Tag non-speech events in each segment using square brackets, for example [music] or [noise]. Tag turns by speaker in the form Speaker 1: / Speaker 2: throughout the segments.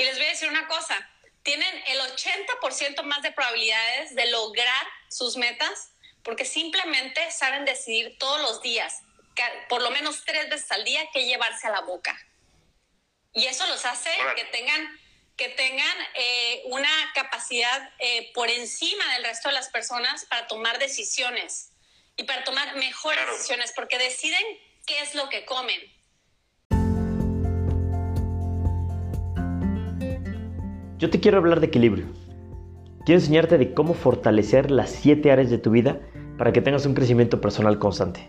Speaker 1: Y les voy a decir una cosa, tienen el 80% más de probabilidades de lograr sus metas porque simplemente saben decidir todos los días, por lo menos tres veces al día, qué llevarse a la boca. Y eso los hace que tengan, que tengan eh, una capacidad eh, por encima del resto de las personas para tomar decisiones y para tomar mejores decisiones, porque deciden qué es lo que comen.
Speaker 2: Yo te quiero hablar de equilibrio. Quiero enseñarte de cómo fortalecer las siete áreas de tu vida para que tengas un crecimiento personal constante.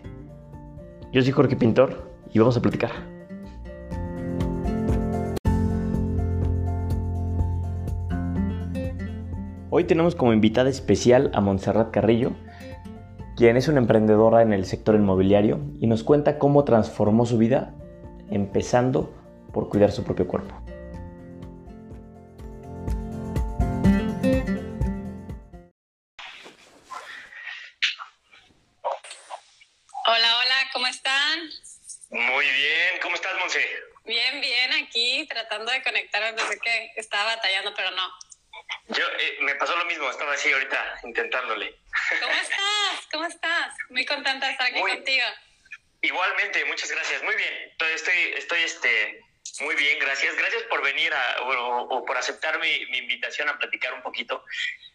Speaker 2: Yo soy Jorge Pintor y vamos a platicar. Hoy tenemos como invitada especial a Montserrat Carrillo, quien es una emprendedora en el sector inmobiliario y nos cuenta cómo transformó su vida empezando por cuidar su propio cuerpo.
Speaker 1: Estaba batallando, pero no.
Speaker 3: Yo, eh, me pasó lo mismo, estaba así ahorita intentándole.
Speaker 1: ¿Cómo estás? ¿Cómo estás? Muy contenta de estar aquí contigo.
Speaker 3: Igualmente, muchas gracias. Muy bien, estoy, estoy este, muy bien, gracias. Gracias por venir a, o, por aceptar mi, mi, invitación a platicar un poquito.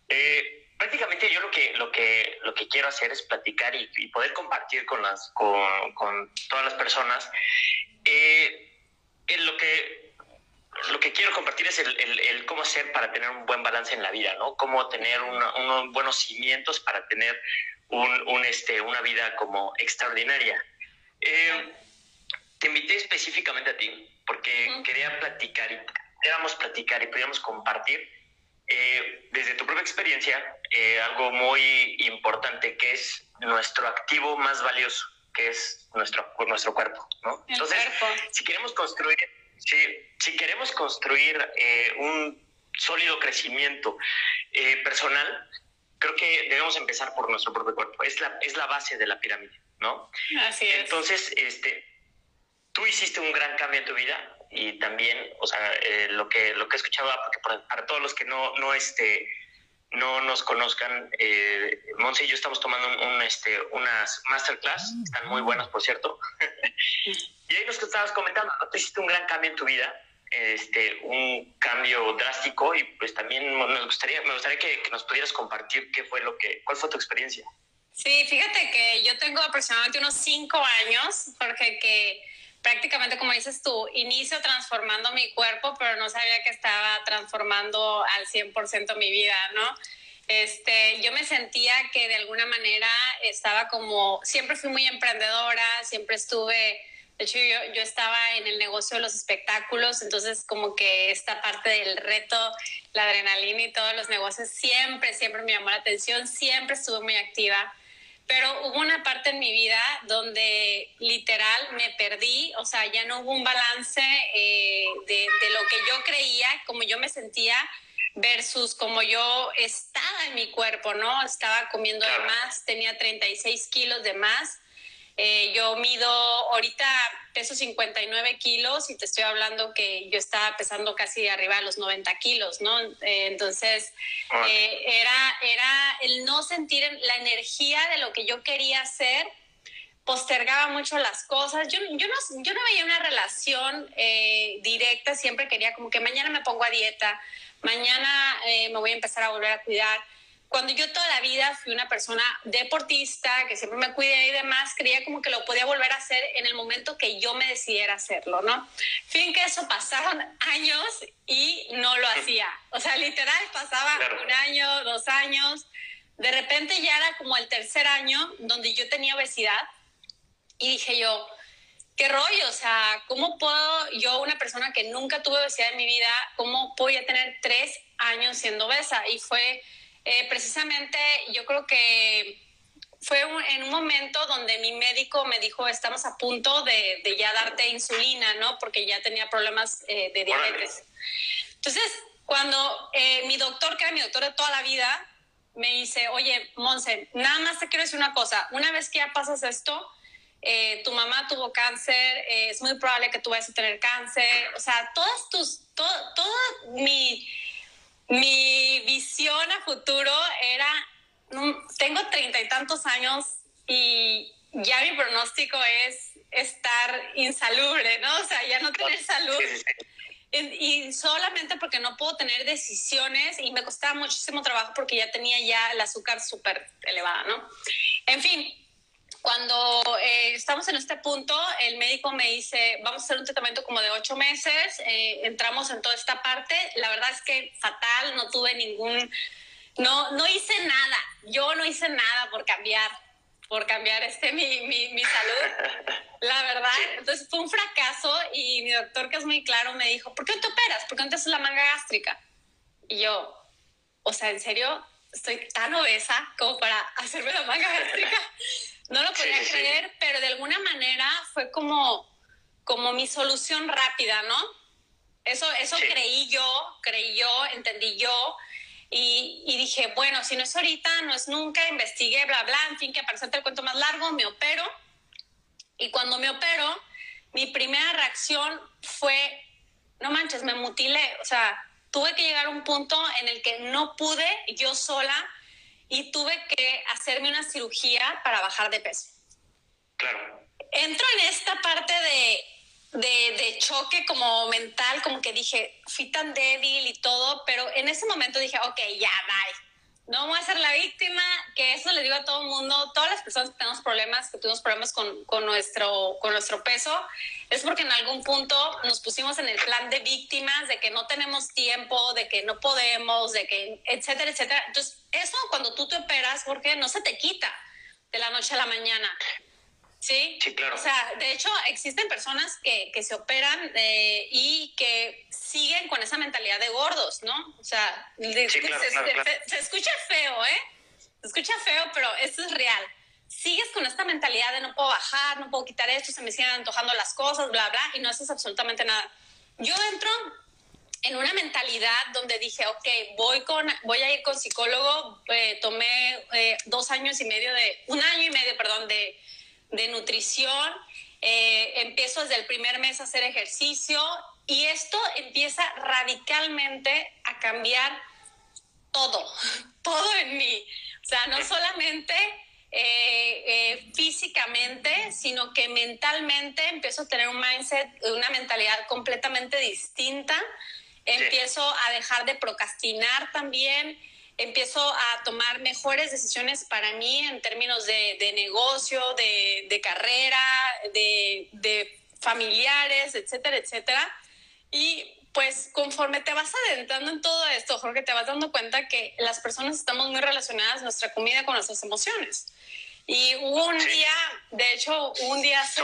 Speaker 3: Eh, prácticamente yo lo que, lo, que, lo que quiero hacer es platicar y, y poder compartir con, las, con, con todas las personas eh, en lo que lo que quiero compartir es el, cómo hacer para tener un buen balance en la vida, ¿no? Cómo tener unos buenos cimientos para tener un, este, una vida como extraordinaria. Eh, te invité específicamente a ti porque quería platicar y queríamos platicar y podíamos compartir eh, desde tu propia experiencia eh, algo muy importante que es nuestro activo más valioso, que es nuestro, nuestro cuerpo, ¿no? Entonces, si queremos construir si, queremos construir eh, un sólido crecimiento eh, personal, creo que debemos empezar por nuestro propio cuerpo. Es la, es la base de la pirámide, ¿no?
Speaker 1: Así es.
Speaker 3: Entonces, este, tú hiciste un gran cambio en tu vida y también, o sea, eh, lo, que, lo que he escuchado, porque para, todos los que no, no, este, no nos conozcan, eh, Monse y yo estamos tomando un, este, unas masterclass, están muy buenas, por cierto. [laughs] ahí nos estabas comentando, ¿no? Tú hiciste un gran cambio en tu vida, este, un cambio drástico y pues también me gustaría, me gustaría que, nos pudieras compartir qué fue lo que, cuál fue tu experiencia.
Speaker 1: Sí, fíjate que yo tengo aproximadamente unos cinco años, porque que prácticamente como dices tú, inicio transformando mi cuerpo, pero no sabía que estaba transformando al 100% mi vida, ¿no? Este, yo me sentía que de alguna manera estaba como, siempre fui muy emprendedora, siempre estuve, de hecho yo, yo estaba en el negocio de los espectáculos, entonces como que esta parte del reto, la adrenalina y todos los negocios siempre, siempre me llamó la atención, siempre estuve muy activa pero hubo una parte en mi vida donde literal me perdí, o sea, ya no hubo un balance eh, de, lo que yo creía, como yo me sentía versus como yo estaba en mi cuerpo, ¿no? Estaba comiendo de más, tenía 36 kilos de más eh, yo mido ahorita peso 59 kilos y te estoy hablando que yo estaba pesando casi arriba de los 90 kilos, ¿no? Eh, entonces, eh, era, era el no sentir la energía de lo que yo quería hacer, postergaba mucho las cosas. Yo, yo, no, yo no veía una relación directa, siempre quería como que mañana me pongo a dieta, mañana me voy a empezar a volver a cuidar cuando yo toda la vida fui una persona deportista, que siempre me cuidé y demás, creía como que lo podía volver a hacer en el momento que yo me decidiera hacerlo, ¿no? Fin que eso pasaron [laughs] años y no lo hacía. O sea, literal pasaba un año, dos años. De repente ya era como el tercer año donde yo tenía obesidad y dije yo, qué rollo, o sea, ¿cómo puedo yo, una persona que nunca tuve obesidad en mi vida, cómo voy a tener tres años siendo obesa? Y fue eh, precisamente yo creo que fue en un momento donde mi médico me dijo, estamos a punto de, ya darte insulina, ¿no? Porque ya tenía problemas eh, de diabetes. Entonces, cuando eh, mi doctor, que era mi doctor de toda la vida, me dice, oye, Monse, nada más te quiero decir una cosa, una vez que ya pasas esto, eh, tu mamá tuvo cáncer, es muy probable que tú vayas a tener cáncer, o sea, todas tus, todo, toda mi, mi visión a futuro era, tengo treinta y tantos años y ya mi pronóstico es estar insalubre, ¿no? O sea, ya no tener salud. Y solamente porque no puedo tener decisiones y me costaba muchísimo trabajo porque ya tenía ya el azúcar súper elevada, ¿no? En fin, cuando eh, estamos en este punto, el médico me dice, vamos a hacer un tratamiento como de ocho meses, eh, entramos en toda esta parte, la verdad es que fatal, no tuve ningún, no, no hice nada, yo no hice nada por cambiar, por cambiar este, mi, mi, mi salud, [laughs] la verdad. Entonces fue un fracaso y mi doctor, que es muy claro, me dijo, ¿por qué no te operas? ¿Por qué no te haces la manga gástrica? Y yo, o sea, ¿en serio? Estoy tan obesa como para hacerme la manga gástrica. [laughs] No lo podía creer, pero de alguna manera fue como, como mi solución rápida, ¿no? Eso, eso creí yo, creí yo, entendí yo. Y, y, dije, bueno, si no es ahorita, no es nunca, investigué, bla, bla, en fin, que para hacerte el cuento más largo, me opero. Y cuando me opero, mi primera reacción fue, no manches, me mutilé. O sea, tuve que llegar a un punto en el que no pude yo sola y tuve que hacerme una cirugía para bajar de peso.
Speaker 3: Claro.
Speaker 1: Entro en esta parte de de, choque como mental, como que dije, fui tan débil y todo, pero en ese momento dije, ok, ya, bye. No voy a ser la víctima, que eso le digo a todo el mundo, todas las personas que tenemos problemas, que tuvimos problemas con, con, nuestro, con nuestro peso, es porque en algún punto nos pusimos en el plan de víctimas, de que no tenemos tiempo, de que no podemos, de que, etcétera, etcétera. Entonces, eso cuando tú te operas, porque no se te quita de la noche a la mañana. ¿Sí?
Speaker 3: claro.
Speaker 1: O sea, de hecho, existen personas que, que se operan eh, y que siguen con esa mentalidad de gordos, ¿no? O sea, se, escucha feo, ¿eh? Se escucha feo, pero esto es real. Sigues con esta mentalidad de no puedo bajar, no puedo quitar esto, se me siguen antojando las cosas, bla, bla, y no haces absolutamente nada. Yo entro en una mentalidad donde dije, ok, voy, con, voy a ir con psicólogo, eh, tomé eh, dos años y medio de, un año y medio, perdón, de de nutrición, eh, empiezo desde el primer mes a hacer ejercicio y esto empieza radicalmente a cambiar todo, [laughs] todo en mí. O sea, no solamente eh, eh, físicamente, sino que mentalmente empiezo a tener un mindset, una mentalidad completamente distinta. Empiezo a dejar de procrastinar también empiezo a tomar mejores decisiones para mí en términos de, negocio, de, carrera, de, familiares, etcétera, etcétera. Y pues conforme te vas adentrando en todo esto, Jorge, te vas dando cuenta que las personas estamos muy relacionadas nuestra comida con nuestras emociones. Y hubo un día, de hecho, un día hace...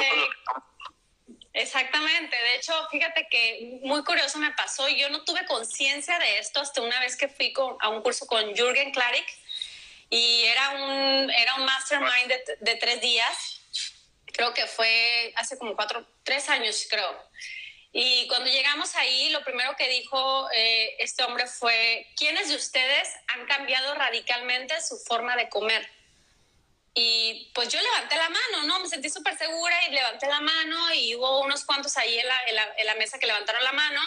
Speaker 1: Exactamente, de hecho, fíjate que muy curioso me pasó, yo no tuve conciencia de esto hasta una vez que fui a un curso con Jürgen Klarik y era un, era un mastermind de, tres días, creo que fue hace como cuatro, tres años creo. Y cuando llegamos ahí, lo primero que dijo eh, este hombre fue, ¿quiénes de ustedes han cambiado radicalmente su forma de comer? Y pues yo levanté la mano, ¿no? Me sentí súper segura y levanté la mano y hubo unos cuantos ahí en la, en, la, mesa que levantaron la mano.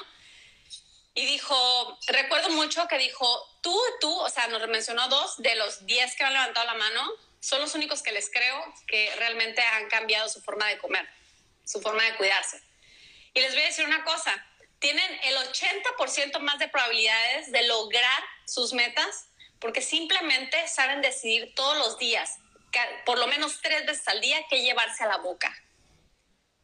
Speaker 1: Y dijo, recuerdo mucho que dijo, tú, tú, o sea, nos mencionó dos de los diez que han levantado la mano, son los únicos que les creo que realmente han cambiado su forma de comer, su forma de cuidarse. Y les voy a decir una cosa, tienen el 80% más de probabilidades de lograr sus metas porque simplemente saben decidir todos los días por lo menos tres veces al día que llevarse a la boca.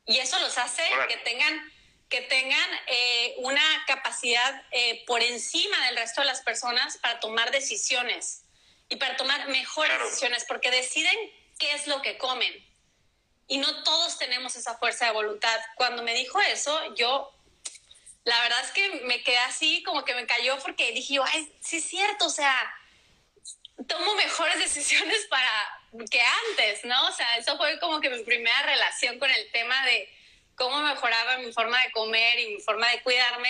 Speaker 1: Y eso los hace que tengan, que tengan eh, una capacidad eh, por encima del resto de las personas para tomar decisiones y para tomar mejores decisiones, porque deciden qué es lo que comen. Y no todos tenemos esa fuerza de voluntad. Cuando me dijo eso, yo, la verdad es que me quedé así, como que me cayó, porque dije, ay, sí es cierto, o sea, tomo mejores [laughs] decisiones para que antes, ¿no? O sea, eso fue como que mi primera relación con el tema de cómo mejoraba mi forma de comer y mi forma de cuidarme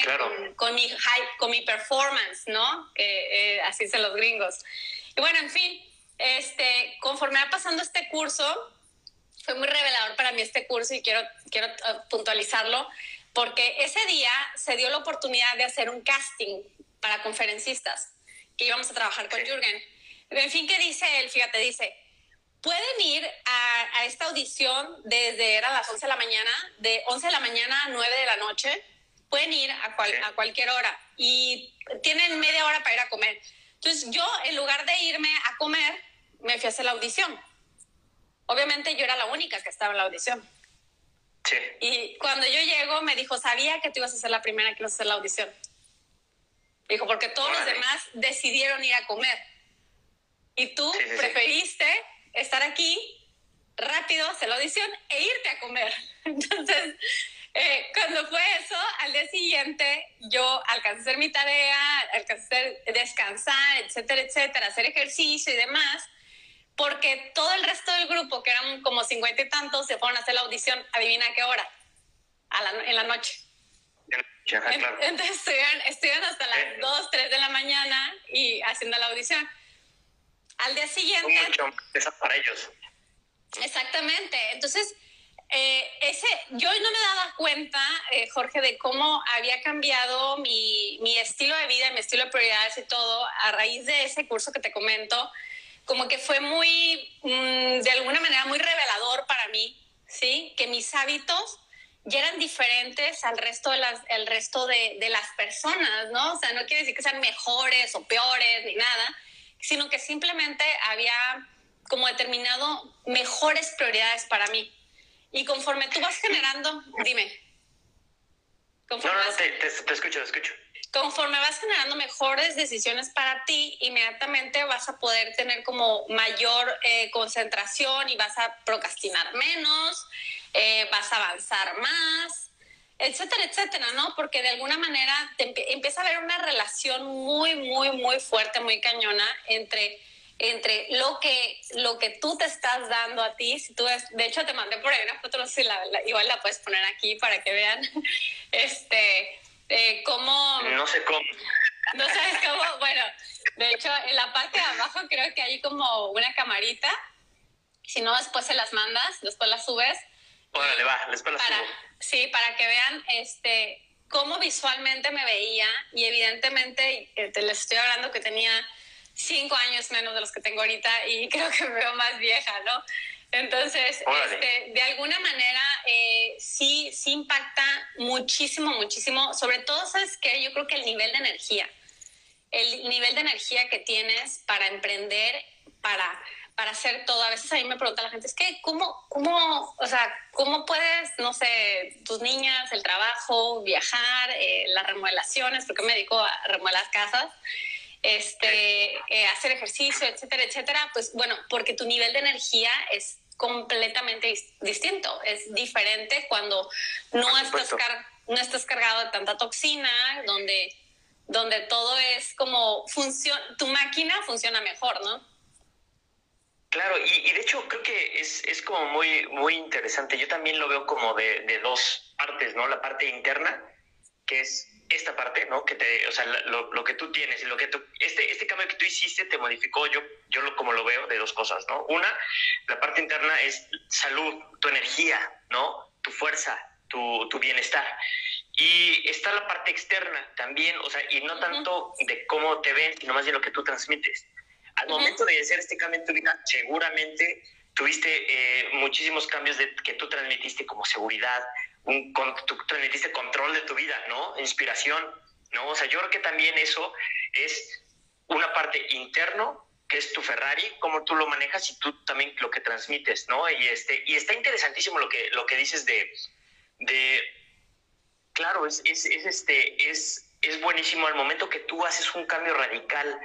Speaker 1: con, mi con mi performance, ¿no? Eh, así son los gringos. Y bueno, en fin, este, conforme va pasando este curso, fue muy revelador para mí este curso y quiero, quiero eh, puntualizarlo, porque ese día se dio la oportunidad de hacer un casting para conferencistas, que íbamos a trabajar con Jürgen. En fin, ¿qué dice él? Fíjate, dice, pueden ir a, a, esta audición desde era las 11 de la mañana, de 11 de la mañana a 9 de la noche, pueden ir a, cual, a cualquier hora y tienen media hora para ir a comer. Entonces yo, en lugar de irme a comer, me fui a hacer la audición. Obviamente yo era la única que estaba en la audición.
Speaker 3: Sí.
Speaker 1: Y cuando yo llego, me dijo, sabía que tú ibas a ser la primera que ibas a hacer la audición. Dijo, porque todos los demás decidieron ir a comer. Y tú sí, sí, preferiste estar aquí rápido, hacer la audición e irte a comer. [laughs] Entonces, eh, cuando fue eso, al día siguiente yo alcancé a hacer mi tarea, alcancé a descansar, etcétera, etcétera, hacer ejercicio y demás, porque todo el resto del grupo, que eran como cincuenta y tantos, se fueron a hacer la audición, adivina a qué hora, a la, en la noche.
Speaker 3: Ya, claro.
Speaker 1: Entonces estuvieron, estuvieron hasta las eh. 2, 3 de la mañana y haciendo la audición. Al día siguiente...
Speaker 3: Mucho para ellos.
Speaker 1: Exactamente. Entonces, eh, ese, yo no me daba cuenta, eh, Jorge, de cómo había cambiado mi, mi, estilo de vida, mi estilo de prioridades y todo a raíz de ese curso que te comento. Como que fue muy, mmm, de alguna manera, muy revelador para mí, ¿sí? Que mis hábitos ya eran diferentes al resto de las, el resto de, de las personas, ¿no? O sea, no quiere decir que sean mejores o peores ni nada, sino que simplemente había como determinado mejores prioridades para mí. Y conforme tú vas generando, dime.
Speaker 3: Conforme no, no, vas, te, te, te, escucho, te escucho.
Speaker 1: Conforme vas generando mejores decisiones para ti, inmediatamente vas a poder tener como mayor eh, concentración y vas a procrastinar menos, eh, vas a avanzar más, etcétera, etcétera, ¿no? Porque de alguna manera te empieza a haber una relación muy, muy, muy fuerte, muy cañona entre entre lo que, lo que tú te estás dando a ti. Si tú de hecho, te mandé por ahí una foto, no sé si la, la, igual la puedes poner aquí para que vean [laughs] este, eh, cómo...
Speaker 3: No sé cómo.
Speaker 1: No sabes cómo. Bueno, de hecho, en la parte de abajo creo que hay como una camarita. Si no, después se las mandas, después las subes.
Speaker 3: Órale, va, las
Speaker 1: para. Sí, para que vean este, cómo visualmente me veía y evidentemente eh, te les estoy hablando que tenía cinco años menos de los que tengo ahorita y [laughs] creo que me veo más vieja, ¿no? Entonces, este, de alguna manera, eh, sí, sí impacta muchísimo, muchísimo. Sobre todo, ¿sabes qué? Yo creo que el nivel de energía, el nivel de energía que tienes para emprender, para, para hacer todo. A veces a mí me pregunta la gente, es que, ¿cómo, cómo, o sea, cómo puedes, no sé, tus niñas, el trabajo, viajar, eh, las remodelaciones, porque me dedico a remodelar casas? este, eh, hacer ejercicio, etcétera, etcétera, pues bueno, porque tu nivel de energía es completamente distinto, es diferente cuando no estás, no estás cargado de tanta toxina, donde, donde todo es como, funciona, tu máquina funciona mejor, ¿no?
Speaker 3: Claro, y, y, de hecho creo que es, es, como muy, muy interesante. Yo también lo veo como de, de dos partes, ¿no? La parte interna, que es esta parte, ¿no? Que te, o sea, lo, lo, que tú tienes y lo que tú, este, este cambio que tú hiciste te modificó, yo, yo lo, como lo veo, de dos cosas, ¿no? Una, la parte interna es salud, tu energía, ¿no? Tu fuerza, tu, tu bienestar. Y está la parte externa también, o sea, y no tanto de cómo te ven, sino más bien lo que tú transmites. Al uh -huh. momento de hacer este cambio en tu vida, seguramente tuviste eh, muchísimos cambios de, que tú transmitiste como seguridad, un, tú transmitiste control de tu vida, ¿no? Inspiración, ¿no? O sea, yo creo que también eso es una parte interno, que es tu Ferrari, cómo tú lo manejas y tú también lo que transmites, ¿no? Y, este, y está interesantísimo lo que, lo que dices de, de claro, es, es, es, este, es, es buenísimo al momento que tú haces un cambio radical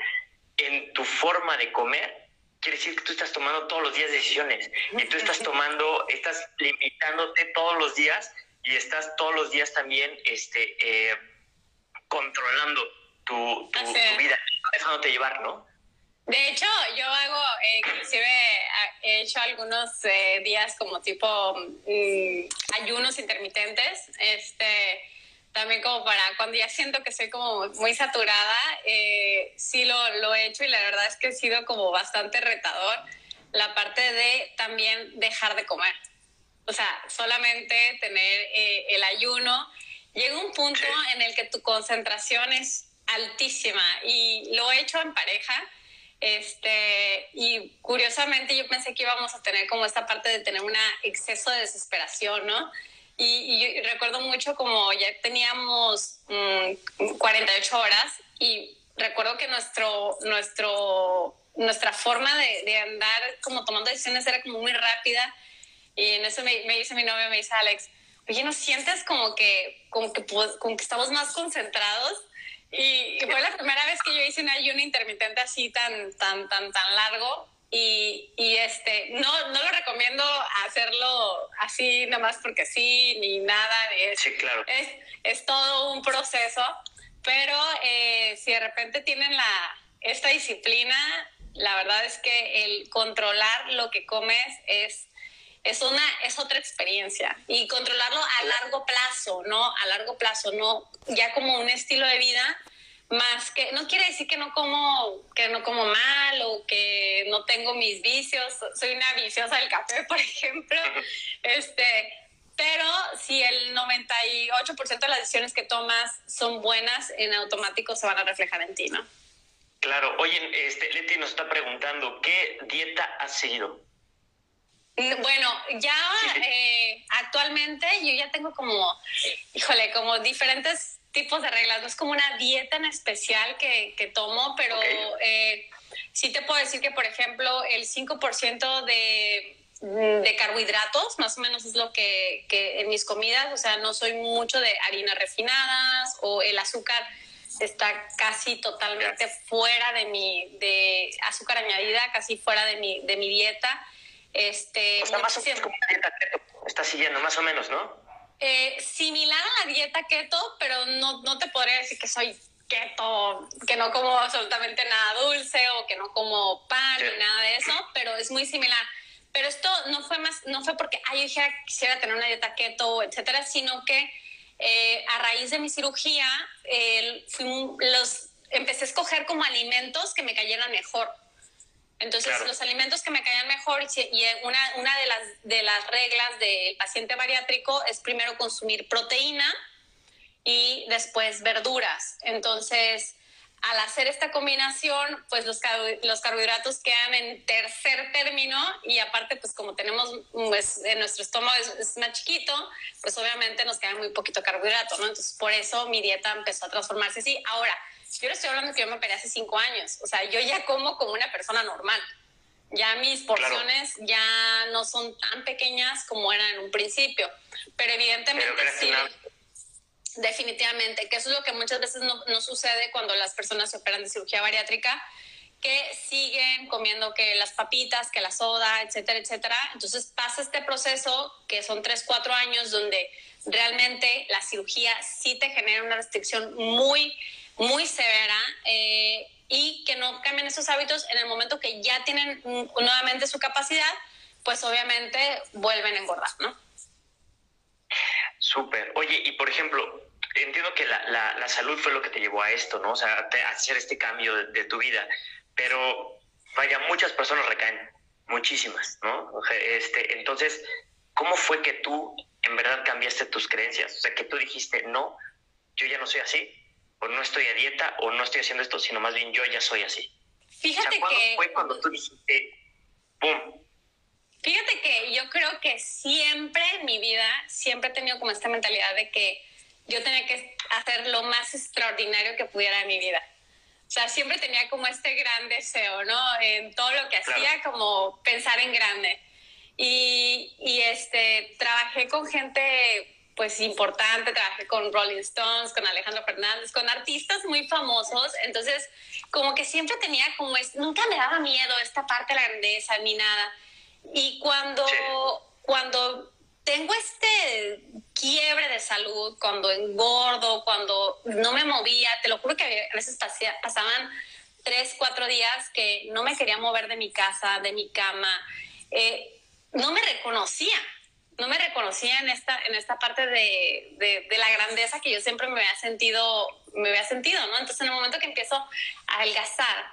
Speaker 3: en tu forma de comer, quiere decir que tú estás tomando todos los días decisiones. Y tú estás tomando, estás limitándote todos los días y estás todos los días también este, eh, controlando tu, tu, tu, vida, dejándote llevar, ¿no?
Speaker 1: De hecho, yo hago, eh, inclusive he hecho algunos eh, días como tipo mmm, ayunos intermitentes, este, también como para cuando ya siento que soy como muy saturada, eh, sí lo, lo he hecho y la verdad es que ha sido como bastante retador la parte de también dejar de comer o sea, solamente tener eh, el ayuno, llega un punto en el que tu concentración es altísima y lo he hecho en pareja. Este, y curiosamente yo pensé que íbamos a tener como esta parte de tener un exceso de desesperación, ¿no? Y, recuerdo mucho como ya teníamos 48 mm, horas y recuerdo que nuestro, nuestro, nuestra forma de, de, andar como tomando decisiones era como muy rápida. Y en eso me, me dice mi novio, me dice Alex, oye, ¿no sientes como que, como que, como que estamos más concentrados? Y, fue la primera vez que yo hice un ayuno intermitente así tan, tan, tan, tan largo. Y, y, este, no, no lo recomiendo hacerlo así nada más porque sí, ni nada. Es,
Speaker 3: sí, claro.
Speaker 1: Es, es todo un proceso, pero eh, si de repente tienen la, esta disciplina, la verdad es que el controlar lo que comes es es una es otra experiencia y controlarlo a largo plazo, ¿no? A largo plazo, no ya como un estilo de vida más que no quiere decir que no como que no como mal o que no tengo mis vicios, soy una viciosa del café, [laughs] por ejemplo. Este, pero si el 98% de las decisiones que tomas son buenas, en automático se van a reflejar en ti, ¿no?
Speaker 3: Claro. Oye, este, Leti nos está preguntando, ¿qué dieta has seguido?
Speaker 1: Bueno, ya eh, actualmente yo ya tengo como, híjole, como diferentes tipos de reglas. No es como una dieta en especial que, que tomo, pero eh, sí te puedo decir que, por ejemplo, el 5% de, de carbohidratos, más o menos es lo que, que en mis comidas, o sea, no soy mucho de harinas refinadas o el azúcar está casi totalmente fuera de mi, de azúcar añadida, casi fuera de mi, de mi dieta. Este,
Speaker 3: está más o menos como una dieta keto, está siguiendo más o menos, ¿no?
Speaker 1: Eh, similar a la dieta keto, pero no, no te podría decir que soy keto, que no como absolutamente nada dulce o que no como pan ni nada de eso, pero es muy similar. Pero esto no fue más, no fue porque ay, yo dijera quisiera tener una dieta keto, etcétera, sino que eh, a raíz de mi cirugía los empecé a escoger como alimentos que me cayeran mejor. Entonces, los alimentos que me caían mejor y una, una de, las, de las reglas del paciente bariátrico es primero consumir proteína y después verduras. Entonces, al hacer esta combinación, pues los, los carbohidratos quedan en tercer término y aparte, pues como tenemos, pues en nuestro estómago es, más chiquito, pues obviamente nos queda muy poquito carbohidrato, ¿no? Entonces, por eso mi dieta empezó a transformarse así. Ahora, yo le estoy hablando que yo me operé hace cinco años. O sea, yo ya como como una persona normal. Ya mis porciones ya no son tan pequeñas como eran en un principio. Pero evidentemente sí. Definitivamente, que eso es lo que muchas veces no, no sucede cuando las personas se operan de cirugía bariátrica, que siguen comiendo que las papitas, que la soda, etcétera, etcétera. Entonces pasa este proceso que son tres, cuatro años donde realmente la cirugía sí te genera una restricción muy muy severa eh, y que no cambien esos hábitos en el momento que ya tienen nuevamente su capacidad, pues obviamente vuelven a engordar, ¿no?
Speaker 3: Súper. Oye, y por ejemplo, entiendo que la, la, salud fue lo que te llevó a esto, ¿no? O sea, a hacer este cambio de, tu vida, pero vaya, muchas personas recaen, muchísimas, ¿no? Este, entonces, ¿cómo fue que tú en verdad cambiaste tus creencias? O sea, que tú dijiste, no, yo ya no soy así, o no estoy a dieta o no estoy haciendo esto, sino más bien yo ya soy así.
Speaker 1: Fíjate que...
Speaker 3: fue cuando tú dijiste, ¡pum!
Speaker 1: Fíjate que yo creo que siempre en mi vida, siempre he tenido como esta mentalidad de que yo tenía que hacer lo más extraordinario que pudiera en mi vida. O sea, siempre tenía como este gran deseo, ¿no? En todo lo que hacía, como pensar en grande. Y, y este, trabajé con gente pues importante, trabajé con Rolling Stones, con Alejandro Fernández, con artistas muy famosos, entonces como que siempre tenía como es, nunca me daba miedo esta parte de la grandeza ni nada. Y cuando, cuando tengo este quiebre de salud, cuando engordo, cuando no me movía, te lo juro que a veces pasaban tres, cuatro días que no me quería mover de mi casa, de mi cama, eh, no me reconocía no me reconocía en esta, en esta parte de, de, la grandeza que yo siempre me había sentido, me había sentido, ¿no? Entonces en el momento que empiezo a adelgazar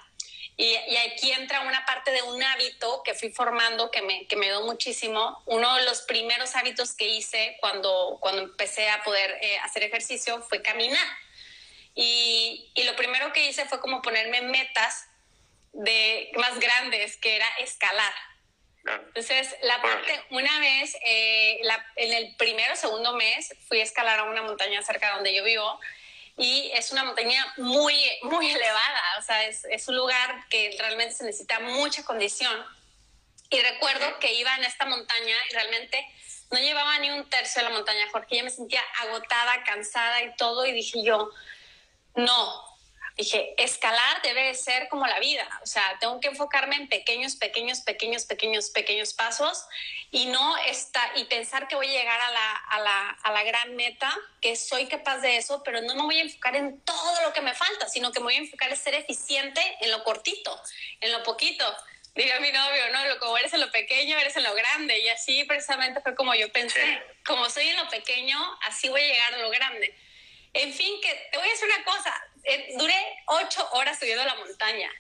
Speaker 1: Y, aquí entra una parte de un hábito que fui formando que me, que me dio muchísimo. Uno de los primeros hábitos que hice cuando, cuando empecé a poder eh, hacer ejercicio fue caminar. Y, y, lo primero que hice fue como ponerme metas de, más grandes, que era escalar. Entonces, la parte, una vez, eh, en el primero o segundo mes, fui a escalar a una montaña cerca de donde yo vivo y es una montaña muy, muy [laughs] elevada, o sea, es, es un lugar que realmente se necesita mucha condición. Y recuerdo que iba en esta montaña y realmente no llevaba ni un tercio de la montaña, porque yo me sentía agotada, cansada y todo, y dije yo, no, dije, escalar debe ser como la vida, o sea, tengo que enfocarme en pequeños, pequeños, pequeños, pequeños, pequeños pasos y no está, y pensar que voy a llegar a la, a, la, a la gran meta, que soy capaz de eso, pero no me voy a enfocar en todo lo que me falta, sino que me voy a enfocar en ser eficiente en lo cortito, en lo poquito. Diga mi novio, no, lo como eres en lo pequeño, eres en lo grande. Y así precisamente fue como yo pensé. Como soy en lo pequeño, así voy a llegar a lo grande. En fin, que te voy a decir una cosa, eh, duré ocho horas subiendo la montaña.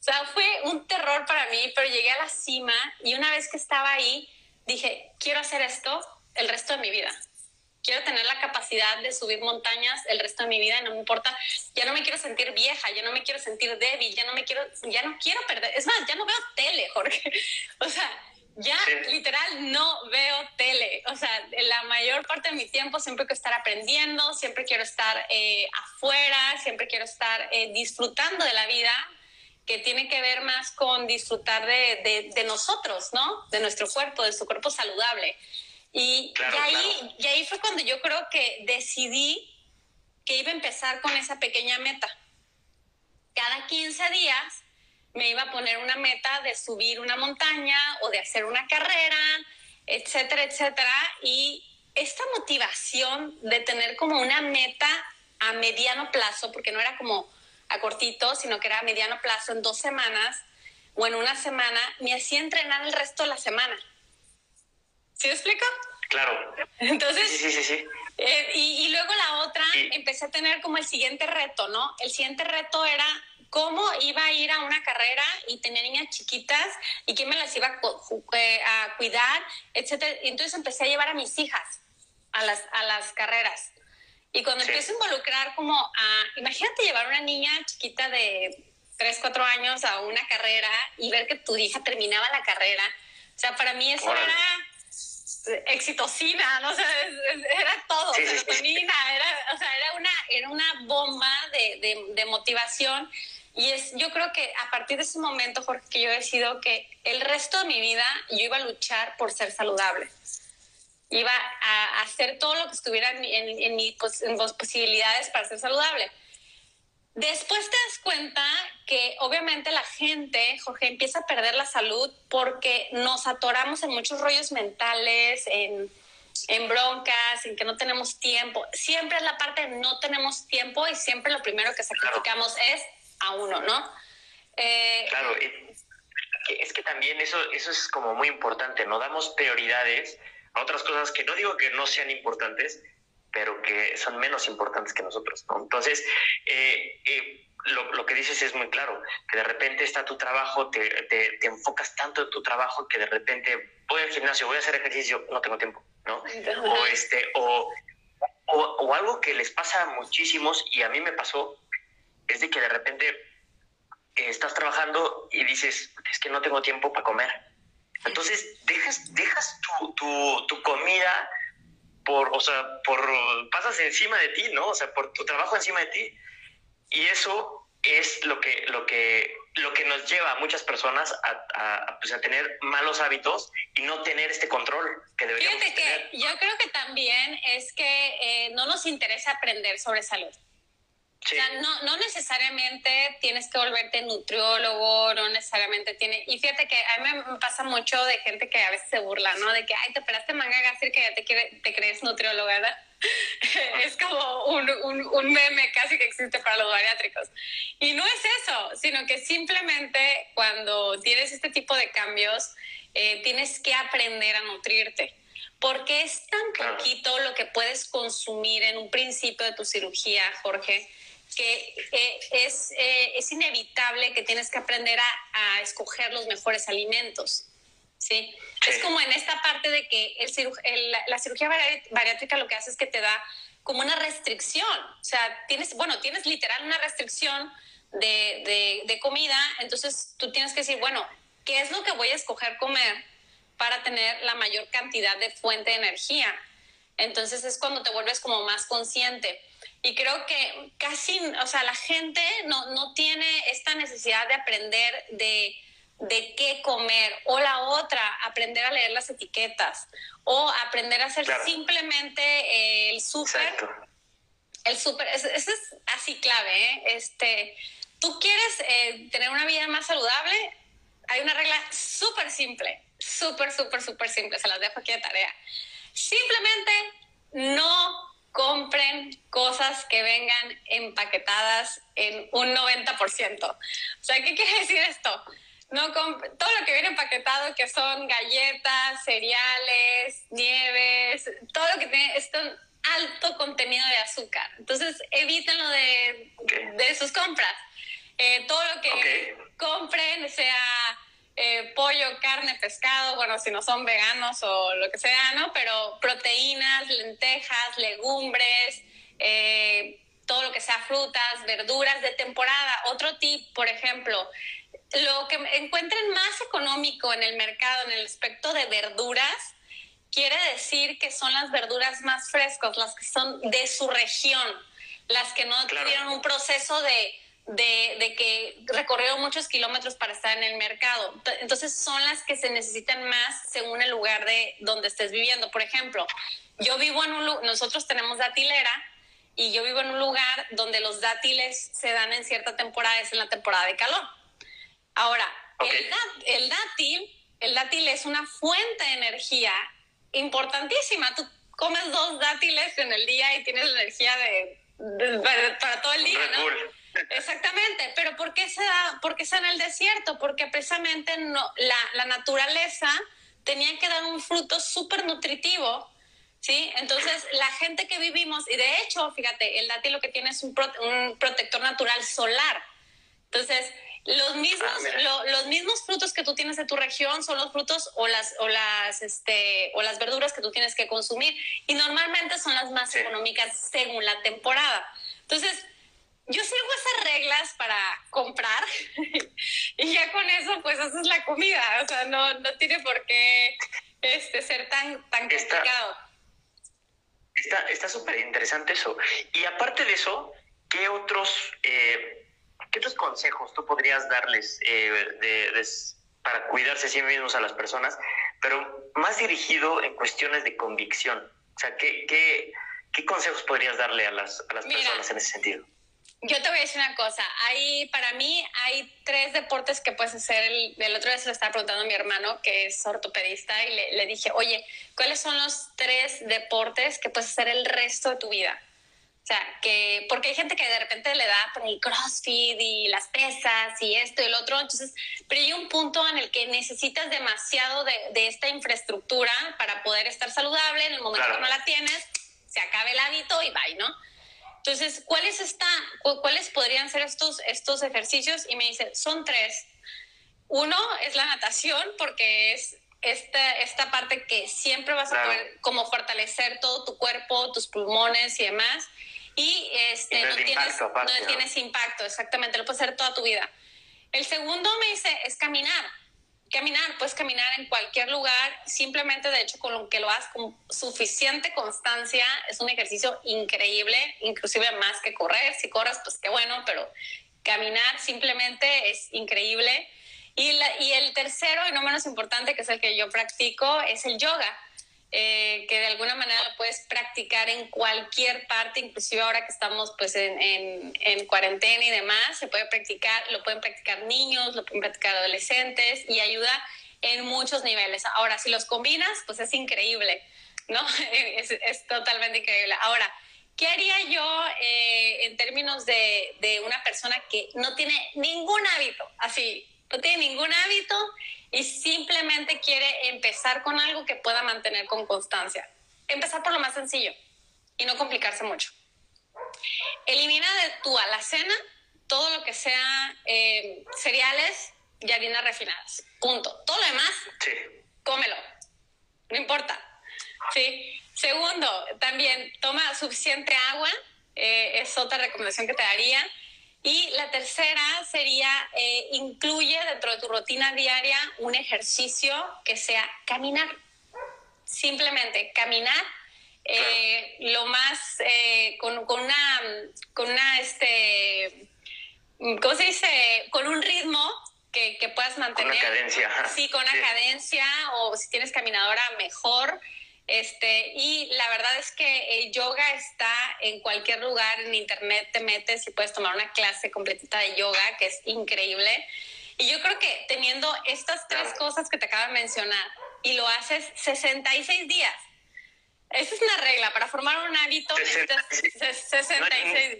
Speaker 1: O sea, fue un terror para mí, pero llegué a la cima y una vez que estaba ahí, dije, quiero hacer esto el resto de mi vida. Quiero tener la capacidad de subir montañas el resto de mi vida y no me importa, ya no me quiero sentir vieja, ya no me quiero sentir débil, ya no me quiero, ya no quiero perder, es más, ya no veo tele, Jorge. [laughs] O sea, ya literal no veo tele. O sea, la mayor parte de mi tiempo siempre quiero estar aprendiendo, siempre quiero estar eh, afuera, siempre quiero estar eh, disfrutando de la vida, que tiene que ver más con disfrutar de, de, nosotros, ¿no? De nuestro cuerpo, de su cuerpo saludable. Y, y, ahí, y ahí fue cuando yo creo que decidí que iba a empezar con esa pequeña meta. Cada 15 días me iba a poner una meta de subir una montaña o de hacer una carrera, etcétera, etcétera. Y esta motivación de tener como una meta a mediano plazo, porque no era como a cortito, sino que era a mediano plazo en dos semanas o en una semana, me hacía entrenar el resto de la semana. ¿Sí me explico?
Speaker 3: Claro.
Speaker 1: Entonces,
Speaker 3: sí, sí, sí,
Speaker 1: eh, y, y, luego la otra, empecé a tener como el siguiente reto, ¿no? El siguiente reto era cómo iba a ir a una carrera y tener niñas chiquitas y quién me las iba a, eh, cuidar, etcétera. Y entonces empecé a llevar a mis hijas a las, a las carreras. Y cuando empiezo a involucrar como a, imagínate llevar una niña chiquita de 3, 4 años a una carrera y ver que tu hija terminaba la carrera. O sea, para mí eso era exitosina, ¿no? O sea, era todo, serotonina, era, o sea, era una, era una bomba de, de, de motivación y es, yo creo que a partir de ese momento, Jorge, que yo decido que el resto de mi vida yo iba a luchar por ser saludable. Iba a hacer todo lo que estuviera en, en, mis posibilidades para ser saludable. Después te das cuenta que obviamente la gente, Jorge, empieza a perder la salud porque nos atoramos en muchos rollos mentales, en, en broncas, en que no tenemos tiempo. Siempre es la parte de no tenemos tiempo y siempre lo primero que sacrificamos es a uno, ¿no?
Speaker 3: Eh, claro, es que también eso, eso es como muy importante, no damos prioridades a otras cosas que no digo que no sean importantes, pero que son menos importantes que nosotros, ¿no? Entonces, eh, eh, lo, lo, que dices es muy claro, que de repente está tu trabajo, te, te, enfocas tanto en tu trabajo que de repente voy al gimnasio, voy a hacer ejercicio, no tengo tiempo, ¿no? O, este, o, o, o algo que les pasa a muchísimos, y a mí me pasó, es de que de repente eh, estás trabajando y dices, es que no tengo tiempo para comer. Entonces dejas, dejas tu, tu, tu, comida por, o sea, por, pasas encima de ti, ¿no? O sea, por tu trabajo encima de ti. Y eso es lo que, lo que, lo que nos lleva a muchas personas a, pues, a, tener malos hábitos y no tener este control que deberíamos
Speaker 1: Fíjate que yo creo que también es que eh, no nos interesa aprender sobre salud. O sea, no, no necesariamente tienes que volverte nutriólogo, no necesariamente tiene... Y fíjate que a mí me pasa mucho de gente que a veces se burla, ¿no? De que, ay, te operaste manga gástrica que ya te, quiere, te crees nutrióloga, ¿verdad? [laughs] es como un, un, un, meme casi que existe para los bariátricos. Y no es eso, sino que simplemente cuando tienes este tipo de cambios, eh, tienes que aprender a nutrirte. Porque es tan poquito lo que puedes consumir en un principio de tu cirugía, Jorge, que eh, es, eh, es inevitable que tienes que aprender a, escoger los mejores alimentos. ¿sí? Es como en esta parte de que el, la cirugía bariátrica lo que hace es que te da como una restricción. O sea, tienes, bueno, tienes literal una restricción de, de, comida, entonces tú tienes que decir, bueno, ¿qué es lo que voy a escoger comer para tener la mayor cantidad de fuente de energía? Entonces es cuando te vuelves como más consciente. Y creo que casi, o sea, la gente no, no tiene esta necesidad de aprender de, de, qué comer. O la otra, aprender a leer las etiquetas. O aprender a hacer simplemente eh, el súper. El súper, ese es así clave, ¿eh? Este, tú quieres eh, tener una vida más saludable, hay una regla súper simple, súper, súper, súper simple, se las dejo aquí de tarea. Simplemente no compren cosas que vengan empaquetadas en un 90%. O sea, ¿qué quiere decir esto? No todo lo que viene empaquetado, que son galletas, cereales, nieves, todo lo que tiene esto alto contenido de azúcar. Entonces, evítenlo de, de sus compras. Eh, todo lo que compren, sea eh, pollo, carne, pescado, bueno, si no son veganos o lo que sea, ¿no? Pero proteínas, lentejas, legumbres, eh, todo lo que sea frutas, verduras de temporada. Otro tip, por ejemplo, lo que encuentren más económico en el mercado, en el aspecto de verduras, quiere decir que son las verduras más frescas, las que son de su región, las que no tuvieron un proceso de de, que recorrieron muchos kilómetros para estar en el mercado. Entonces son las que se necesitan más según el lugar de donde estés viviendo. Por ejemplo, yo vivo en un nosotros tenemos datilera y yo vivo en un lugar donde los dátiles se dan en cierta temporada, es en la temporada de calor. Ahora, el, el, dátil, el dátil es una fuente de energía importantísima. Tú comes dos dátiles en el día y tienes energía de, para, todo el día, ¿no? Exactamente, pero ¿por qué se da, por qué en el desierto? Porque precisamente no, la, la naturaleza tenía que dar un fruto súper nutritivo, ¿sí? Entonces, la gente que vivimos, y de hecho, fíjate, el dátil lo que tiene es un, un protector natural solar. Entonces, los mismos, ah, los mismos frutos que tú tienes de tu región son los frutos o las, o las, este, o las verduras que tú tienes que consumir. Y normalmente son las más económicas según la temporada. Entonces, yo sigo esas reglas para comprar [laughs] y ya con eso pues haces la comida, o sea, no, no tiene por qué este, ser tan, tan complicado.
Speaker 3: Está súper interesante eso. Y aparte de eso, ¿qué otros, eh, ¿qué otros consejos tú podrías darles eh, para cuidarse a sí mismos a las personas, pero más dirigido en cuestiones de convicción? O sea, ¿qué, qué, qué consejos podrías darle a las, a las personas en ese sentido?
Speaker 1: Yo te voy a decir una cosa. Hay, para mí hay tres deportes que puedes hacer. El, el otro día se lo estaba preguntando a mi hermano, que es ortopedista, y le, le, dije, oye, ¿cuáles son los tres deportes que puedes hacer el resto de tu vida? O sea, que, porque hay gente que de repente le da por el crossfit y las pesas y esto y el otro. Entonces, pero hay un punto en el que necesitas demasiado de, de esta infraestructura para poder estar saludable. En el momento que no la tienes, se acabe el hábito y bye, ¿no? Entonces, ¿cuáles, está, ¿cuáles podrían ser estos, estos ejercicios? Y me dice, son tres. Uno es la natación, porque es esta, esta parte que siempre vas a poder como fortalecer todo tu cuerpo, tus pulmones y demás. Y, este, no, tienes, impacto, no tienes impacto, exactamente, lo puedes hacer toda tu vida. El segundo me dice es caminar caminar, puedes caminar en cualquier lugar, simplemente de hecho con lo que lo hagas con suficiente constancia, es un ejercicio increíble, inclusive más que correr, si corres pues qué bueno, pero caminar simplemente es increíble. Y, y el tercero y no menos importante, que es el que yo practico, es el yoga. Eh, que de alguna manera lo puedes practicar en cualquier parte, inclusive ahora que estamos pues en, en, en, cuarentena y demás, se puede practicar, lo pueden practicar niños, lo pueden practicar adolescentes y ayuda en muchos niveles. Ahora, si los combinas, pues es increíble, ¿no? [laughs] es, es totalmente increíble. Ahora, ¿qué haría yo eh, en términos de, de una persona que no tiene ningún hábito, así, no tiene ningún hábito y simplemente quiere empezar con algo que pueda mantener con constancia. Empezar por lo más sencillo y no complicarse mucho. Elimina de tu alacena todo lo que sea eh, cereales y harinas refinadas. Punto. Todo lo demás, sí. cómelo. No importa. Sí. Segundo, también toma suficiente agua. Eh, es otra recomendación que te daría. Y la tercera sería, eh, incluye dentro de tu rutina diaria un ejercicio que sea caminar. Simplemente caminar eh, lo más, eh, con, con, una, con una, este, ¿cómo se dice? Con un ritmo que, que puedas mantener.
Speaker 3: Con una cadencia.
Speaker 1: Sí, con una cadencia o si tienes caminadora, mejor. Este, y la verdad es que el yoga está en cualquier lugar, en internet te metes y puedes tomar una clase completita de yoga, que es increíble. Y yo creo que teniendo estas tres cosas que te acabo de mencionar y lo haces 66 días, esa es una regla para formar un hábito. 66, 66,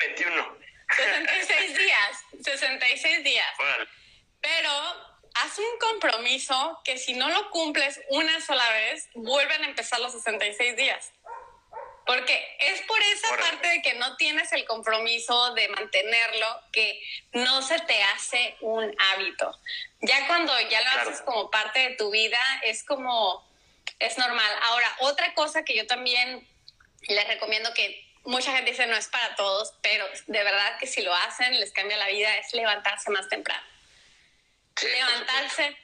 Speaker 3: 21.
Speaker 1: 66 días, 66 días. Pero haz un compromiso que si no lo cumples una sola vez, vuelven a empezar los 66 días. Porque es por esa parte de que no tienes el compromiso de mantenerlo que no se te hace un hábito. Ya cuando ya lo haces como parte de tu vida, es como, es normal. Ahora, otra cosa que yo también les recomiendo que mucha gente dice no es para todos, pero de verdad que si lo hacen les cambia la vida, es levantarse más temprano levantarse.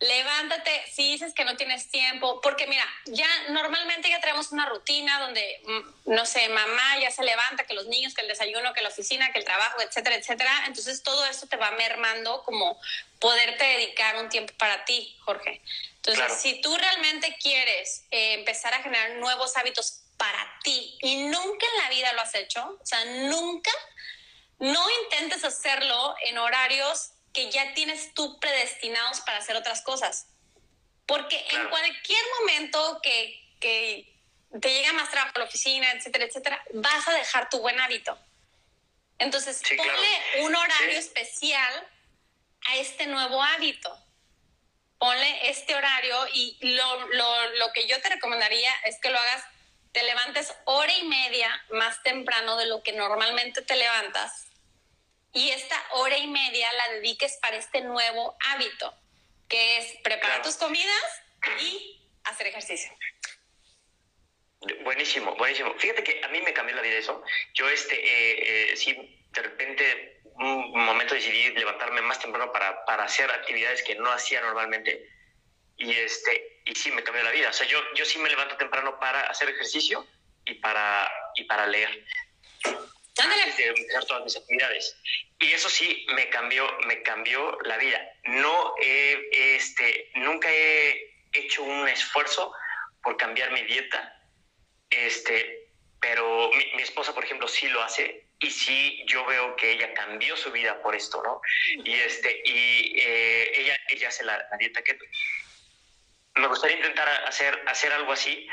Speaker 1: Levántate si dices que no tienes tiempo, porque mira, ya normalmente ya tenemos una rutina donde, mm, no sé, mamá ya se levanta, que los niños, que el desayuno, que la oficina, que el trabajo, etcétera, etcétera. Entonces todo esto te va mermando como poderte dedicar un tiempo para ti, Jorge. Entonces, si tú realmente quieres eh, empezar a generar nuevos hábitos para ti y nunca en la vida lo has hecho, o sea, nunca, no intentes hacerlo en horarios que ya tienes tú predestinados para hacer otras cosas. Porque en cualquier momento que, que te llega más trabajo a la oficina, etcétera, etcétera, vas a dejar tu buen hábito. Entonces, ponle un horario especial a este nuevo hábito. Ponle este horario y lo, lo, lo, que yo te recomendaría es que lo hagas, te levantes hora y media más temprano de lo que normalmente te levantas y esta hora y media la dediques para este nuevo hábito, que es preparar tus comidas y hacer ejercicio.
Speaker 3: Buenísimo, buenísimo. Fíjate que a mí me cambió la vida eso. Yo, este, eh, eh, sí, de repente, un momento decidí levantarme más temprano para, para hacer actividades que no hacía normalmente. Y, este, y sí, me cambió la vida. O sea, yo, yo sí me levanto temprano para hacer ejercicio y para, y para leer antes de empezar todas mis actividades. Y eso sí me cambió, me cambió la vida. No he, este, nunca he hecho un esfuerzo por cambiar mi dieta, este, pero mi, esposa, por ejemplo, sí lo hace y sí yo veo que ella cambió su vida por esto, ¿no? Y este, y eh, ella, ella hace la, la dieta keto. Me gustaría intentar hacer, hacer algo así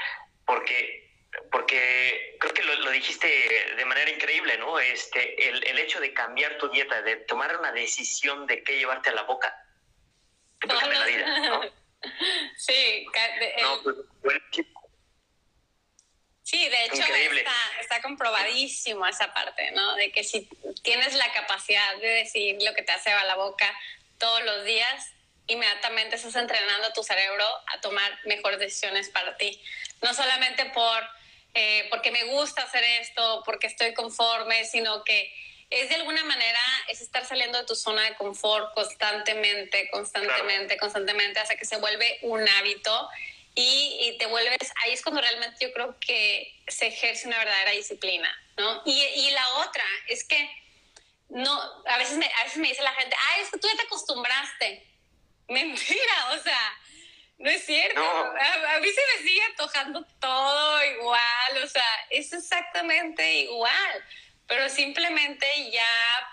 Speaker 3: porque porque creo que lo, dijiste de manera increíble, ¿no? Este, el, el, hecho de cambiar tu dieta, de tomar una decisión de qué llevarte a la boca, te puede cambiar la vida, ¿no? [laughs]
Speaker 1: Sí, no, pues, Sí, de hecho está, está, comprobadísimo esa parte, ¿no? De que si tienes la capacidad de decidir lo que te hace a la boca todos los días, inmediatamente estás entrenando a tu cerebro a tomar mejores decisiones para ti. No solamente por eh, porque me gusta hacer esto, porque estoy conforme, sino que es de alguna manera, es estar saliendo de tu zona de confort constantemente, constantemente, constantemente, hasta que se vuelve un hábito y, y, te vuelves, ahí es cuando realmente yo creo que se ejerce una verdadera disciplina, ¿no? Y, y la otra es que no, a veces, me, a veces me dice la gente, ay, es que tú ya te acostumbraste. [laughs] Mentira, o sea, no es cierto. A, mí se me sigue antojando todo igual, o sea, es exactamente igual, pero simplemente ya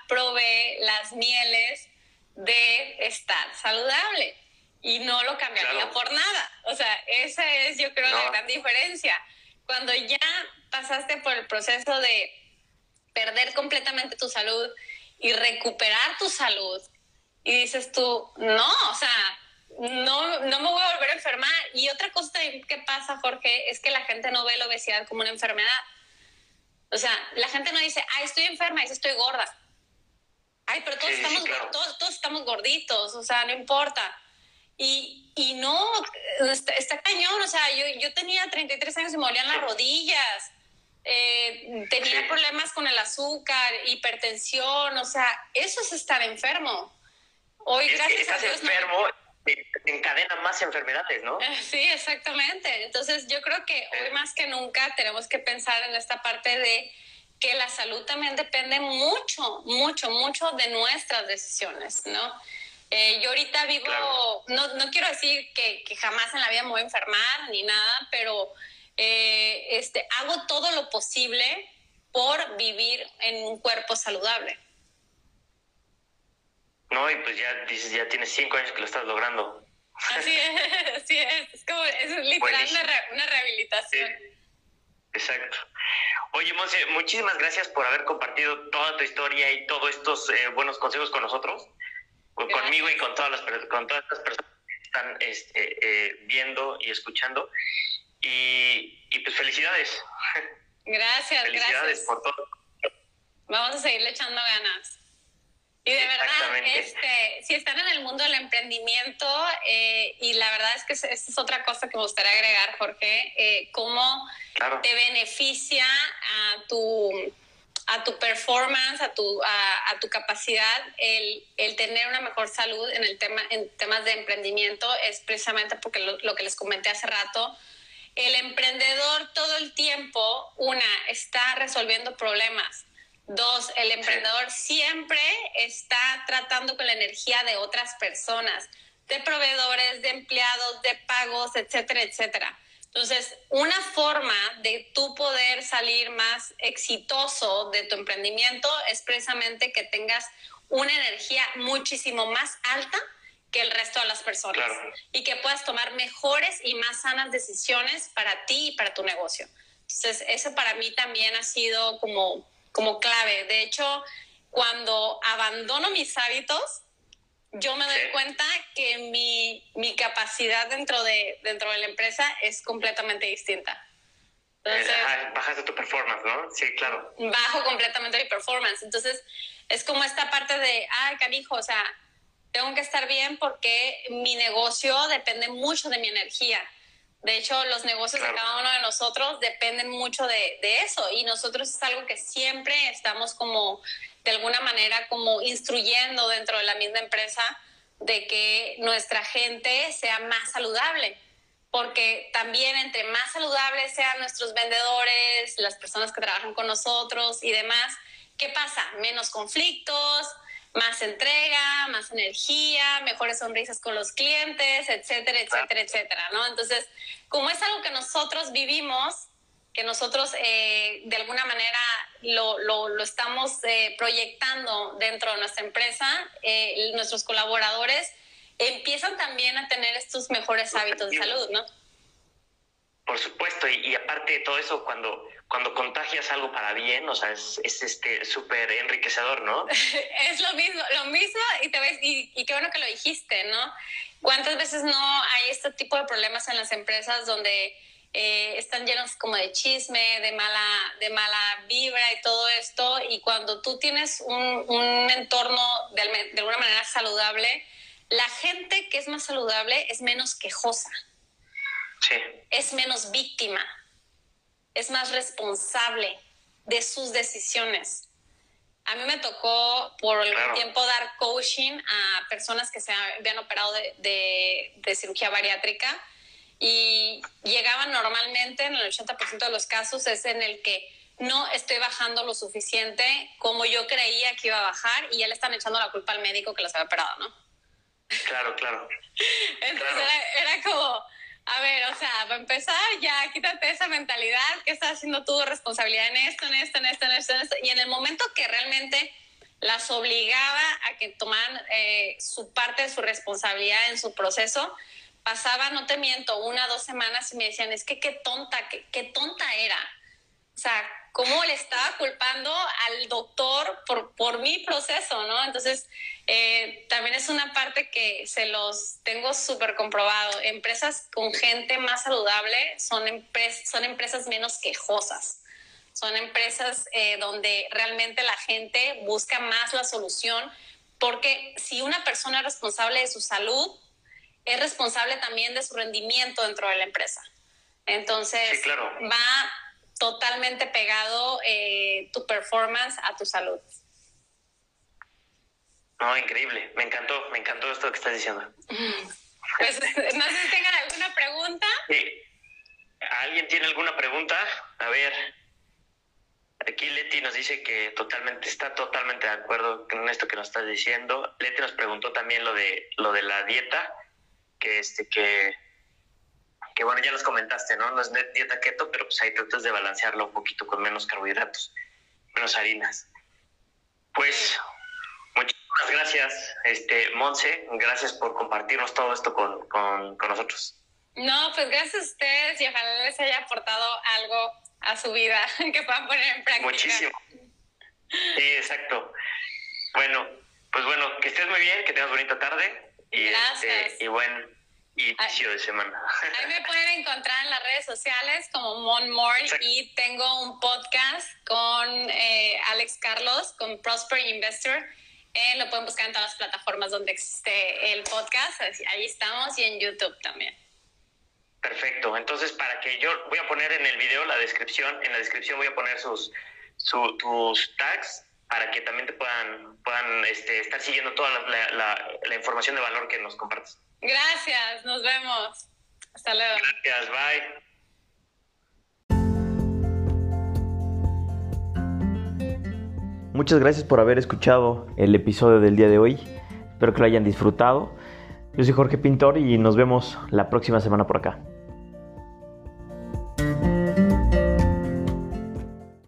Speaker 1: probé las mieles de estar saludable y no lo cambiaría por nada. O sea, esa es yo creo la gran diferencia. Cuando ya pasaste por el proceso de perder completamente tu salud y recuperar tu salud y dices tú, no, o sea, no, no me voy a volver a enfermar. Y otra cosa que pasa, Jorge, es que la gente no ve la obesidad como una enfermedad. O sea, la gente no dice, ah, estoy enferma, dice, estoy gorda. Ay, pero todos, estamos, todos, todos, estamos gorditos, o sea, no importa. Y, y no, está, cañón, o sea, yo, yo tenía 33 años y me molían las rodillas. Eh, tenía problemas con el azúcar, hipertensión, o sea, eso es estar enfermo.
Speaker 3: Hoy, gracias a Dios, enfermo, encadena más enfermedades, ¿no?
Speaker 1: Sí, exactamente. Entonces, yo creo que hoy más que nunca tenemos que pensar en esta parte de que la salud también depende mucho, mucho, mucho de nuestras decisiones, ¿no? Eh, yo ahorita vivo, no, no, quiero decir que, que, jamás en la vida me voy a enfermar ni nada, pero eh, este, hago todo lo posible por vivir en un cuerpo saludable.
Speaker 3: No, y pues ya dices, ya tienes cinco años que lo estás logrando.
Speaker 1: Así es, [laughs] así es. Es como, es literal una, rehabilitación.
Speaker 3: Exacto. Oye, Monse, muchísimas gracias por haber compartido toda tu historia y todos estos eh, buenos consejos con nosotros, conmigo y con todas las con todas estas personas que están este, eh, viendo y escuchando. Y, y, pues felicidades.
Speaker 1: Gracias, [laughs]
Speaker 3: felicidades por todo.
Speaker 1: Vamos a seguirle echando ganas. Y de verdad, este, si están en el mundo del emprendimiento, eh, y la verdad es que esa es otra cosa que me gustaría agregar, Jorge, eh, cómo te beneficia a tu, a tu performance, a tu, a, tu capacidad, el, el, tener una mejor salud en, el tema, en temas de emprendimiento, es precisamente porque lo, lo que les comenté hace rato, el emprendedor todo el tiempo, una, está resolviendo problemas Dos, el emprendedor siempre está tratando con la energía de otras personas, de proveedores, de empleados, de pagos, etcétera, etcétera. Entonces, una forma de tú poder salir más exitoso de tu emprendimiento es precisamente que tengas una energía muchísimo más alta que el resto de las personas y que puedas tomar mejores y más sanas decisiones para ti y para tu negocio. Entonces, eso para mí también ha sido como como clave. De hecho, cuando abandono mis hábitos, yo me doy cuenta que mi, mi, capacidad dentro de, dentro de la empresa es completamente distinta.
Speaker 3: Entonces, bajas tu performance, ¿no? Sí, claro.
Speaker 1: Bajo completamente mi performance. Entonces, es como esta parte de, ah, canijo, o sea, tengo que estar bien porque mi negocio depende mucho de mi energía. De hecho, los negocios de cada uno de nosotros dependen mucho de, de, eso y nosotros es algo que siempre estamos como, de alguna manera, como instruyendo dentro de la misma empresa de que nuestra gente sea más saludable. Porque también entre más saludables sean nuestros vendedores, las personas que trabajan con nosotros y demás, ¿qué pasa? Menos conflictos, más entrega, más energía, mejores sonrisas con los clientes, etcétera, etcétera, etcétera, ¿no? Entonces, como es algo que nosotros vivimos, que nosotros eh, de alguna manera lo, lo, lo estamos eh, proyectando dentro de nuestra empresa, eh, nuestros colaboradores empiezan también a tener estos mejores hábitos de salud, ¿no?
Speaker 3: Por supuesto, y, aparte de todo eso, cuando, cuando contagias algo para bien, o sea, es, es este súper enriquecedor, ¿no? [laughs]
Speaker 1: es lo mismo, lo mismo, y te ves, y, y, qué bueno que lo dijiste, ¿no? ¿Cuántas veces no hay este tipo de problemas en las empresas donde eh, están llenos como de chisme, de mala, de mala vibra y todo esto, y cuando tú tienes un, un entorno de, de alguna manera saludable, la gente que es más saludable es menos quejosa es menos víctima, es más responsable de sus decisiones. A mí me tocó por algún tiempo dar coaching a personas que se habían operado de, de, cirugía bariátrica y llegaban normalmente, en el 80% de los casos, es en el que no estoy bajando lo suficiente como yo creía que iba a bajar y ya le están echando la culpa al médico que los había operado, ¿no?
Speaker 3: Claro, claro. [laughs]
Speaker 1: Entonces era, como, ver, o sea, para empezar, ya quítate esa mentalidad que estás haciendo tu responsabilidad en esto, en esto, en esto, en esto, en esto. Y en el momento que realmente las obligaba a que tomaran eh, su parte de su responsabilidad en su proceso, pasaba, no te miento, una, dos semanas y me decían, es que qué tonta, qué, qué tonta era. O sea, cómo le estaba culpando al doctor por, por mi proceso, ¿no? Entonces, eh, también es una parte que se los tengo súper comprobado. Empresas con gente más saludable son, son empresas menos quejosas. son empresas eh, donde realmente la gente busca más la solución, porque si una persona es responsable de su salud, es responsable también de su rendimiento dentro de la empresa. Entonces, va totalmente pegado eh, tu performance a tu salud.
Speaker 3: No, increíble. Me encantó, me encantó esto que estás diciendo. [laughs]
Speaker 1: Pues, no sé si tengan alguna pregunta.
Speaker 3: Sí. ¿Alguien tiene alguna pregunta? A ver. Aquí Leti nos dice que totalmente está totalmente de acuerdo con esto que nos estás diciendo. Leti nos preguntó también lo de lo de la dieta, que este que que bueno, ya nos comentaste, ¿no? No es dieta keto, pero pues ahí tratas de balancearlo un poquito con menos carbohidratos, menos harinas. Pues muchísimas gracias, este Monse, gracias por compartirnos todo esto con, con, con nosotros.
Speaker 1: No, pues gracias a ustedes y ojalá les haya aportado algo a su vida [laughs] que puedan poner en práctica.
Speaker 3: Muchísimo. Sí, exacto. Bueno, pues bueno, que estés muy bien, que tengas bonita tarde. Y, este, Gracias. y buen inicio de semana.
Speaker 1: Ahí me pueden encontrar en las redes sociales como Mon More y tengo un podcast con eh, Alex Carlos, con Prosper Investor. Eh, lo pueden buscar en todas las plataformas donde existe el podcast. Ahí estamos y en YouTube también.
Speaker 3: Perfecto. Entonces, para que yo voy a poner en el video la descripción, en la descripción voy a poner sus, tus tags para que también te puedan, puedan este, estar siguiendo toda la, la, información de valor que nos compartes.
Speaker 1: Gracias, nos vemos. Hasta luego.
Speaker 3: Gracias, bye.
Speaker 2: Muchas gracias por haber escuchado el episodio del día de hoy. Espero que lo hayan disfrutado. Yo soy Jorge Pintor y nos vemos la próxima semana por acá.